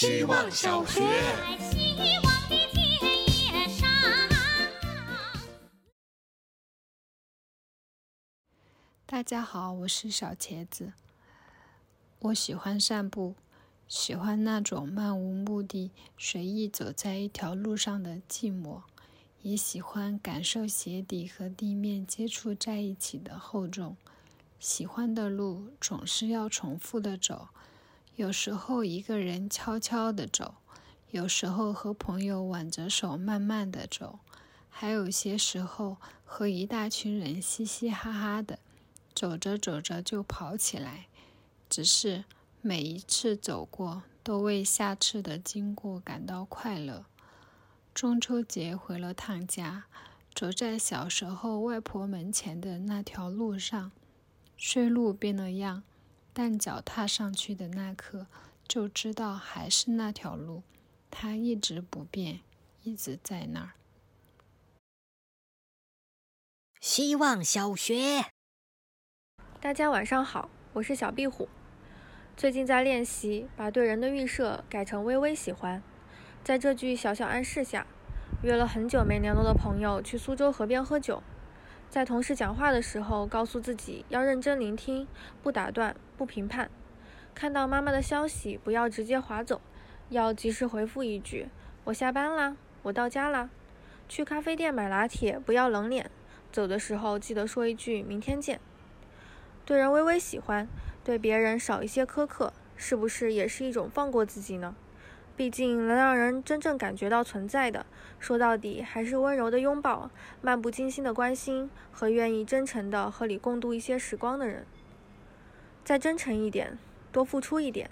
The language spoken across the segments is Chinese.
希望小学。大家好，我是小茄子。我喜欢散步，喜欢那种漫无目的、随意走在一条路上的寂寞，也喜欢感受鞋底和地面接触在一起的厚重。喜欢的路总是要重复的走，有时候一个人悄悄地走，有时候和朋友挽着手慢慢地走，还有些时候和一大群人嘻嘻哈哈的。走着走着就跑起来，只是每一次走过，都为下次的经过感到快乐。中秋节回了趟家，走在小时候外婆门前的那条路上，睡路变了样，但脚踏上去的那刻，就知道还是那条路，它一直不变，一直在那儿。希望小学。大家晚上好，我是小壁虎。最近在练习把对人的预设改成微微喜欢。在这句小小暗示下，约了很久没联络的朋友去苏州河边喝酒。在同事讲话的时候，告诉自己要认真聆听，不打断，不评判。看到妈妈的消息，不要直接划走，要及时回复一句：“我下班啦，我到家啦。”去咖啡店买拿铁，不要冷脸，走的时候记得说一句“明天见”。对人微微喜欢，对别人少一些苛刻，是不是也是一种放过自己呢？毕竟能让人真正感觉到存在的，说到底还是温柔的拥抱、漫不经心的关心和愿意真诚的和你共度一些时光的人。再真诚一点，多付出一点，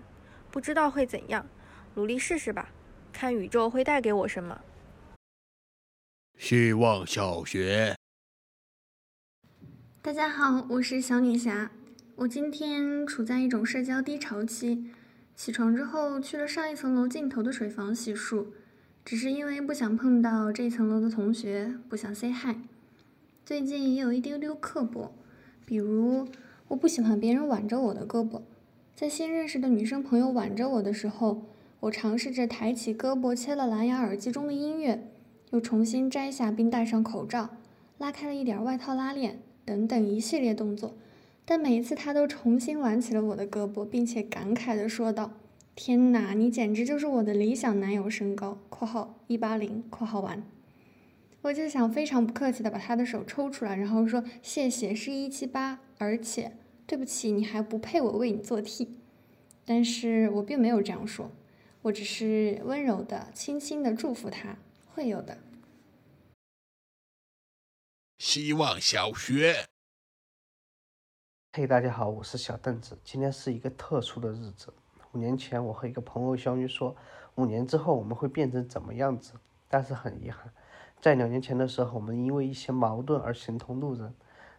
不知道会怎样，努力试试吧，看宇宙会带给我什么。希望小学。大家好，我是小女侠。我今天处在一种社交低潮期，起床之后去了上一层楼尽头的水房洗漱，只是因为不想碰到这层楼的同学，不想 say hi。最近也有一丢丢刻薄，比如我不喜欢别人挽着我的胳膊，在新认识的女生朋友挽着我的时候，我尝试着抬起胳膊切了蓝牙耳机中的音乐，又重新摘下并戴上口罩，拉开了一点外套拉链。等等一系列动作，但每一次他都重新挽起了我的胳膊，并且感慨地说道：“天哪，你简直就是我的理想男友身高（括号一八零）（括号完）。”我就想非常不客气的把他的手抽出来，然后说：“谢谢，是一七八，而且对不起，你还不配我为你做替。”但是我并没有这样说，我只是温柔的、轻轻的祝福他会有的。希望小学。嘿，大家好，我是小凳子。今天是一个特殊的日子。五年前，我和一个朋友相约说，五年之后我们会变成怎么样子。但是很遗憾，在两年前的时候，我们因为一些矛盾而形同路人。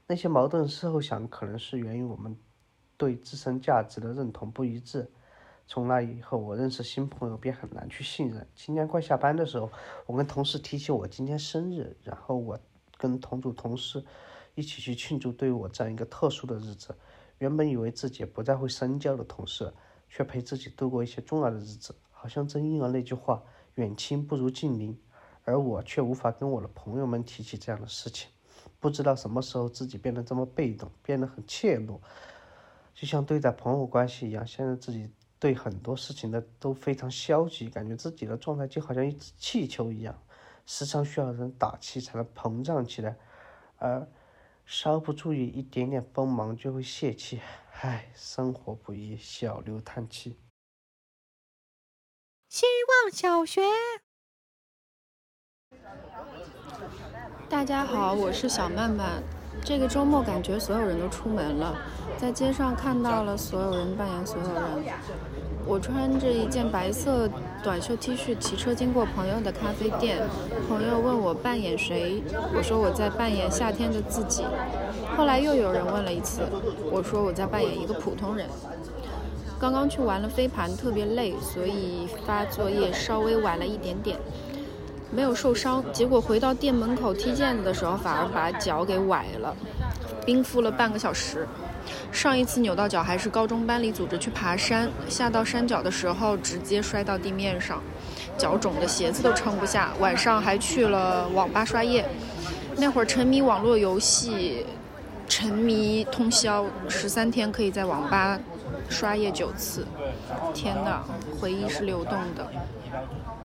那些矛盾，事后想，可能是源于我们对自身价值的认同不一致。从那以后，我认识新朋友便很难去信任。今天快下班的时候，我跟同事提起我今天生日，然后我。跟同组同事一起去庆祝对于我这样一个特殊的日子，原本以为自己不再会深交的同事，却陪自己度过一些重要的日子，好像正应了那句话“远亲不如近邻”，而我却无法跟我的朋友们提起这样的事情。不知道什么时候自己变得这么被动，变得很怯懦，就像对待朋友关系一样。现在自己对很多事情的都非常消极，感觉自己的状态就好像一只气球一样。时常需要人打气才能膨胀起来，而稍不注意一点点锋芒就会泄气。唉，生活不易，小刘叹气。希望小学。大家好，我是小曼曼。这个周末感觉所有人都出门了，在街上看到了所有人扮演所有人。我穿着一件白色短袖 T 恤，骑车经过朋友的咖啡店。朋友问我扮演谁，我说我在扮演夏天的自己。后来又有人问了一次，我说我在扮演一个普通人。刚刚去玩了飞盘，特别累，所以发作业稍微晚了一点点，没有受伤。结果回到店门口踢毽子的时候，反而把脚给崴了，冰敷了半个小时。上一次扭到脚还是高中班里组织去爬山，下到山脚的时候直接摔到地面上，脚肿的鞋子都撑不下。晚上还去了网吧刷夜，那会儿沉迷网络游戏，沉迷通宵，十三天可以在网吧刷夜九次。天哪，回忆是流动的。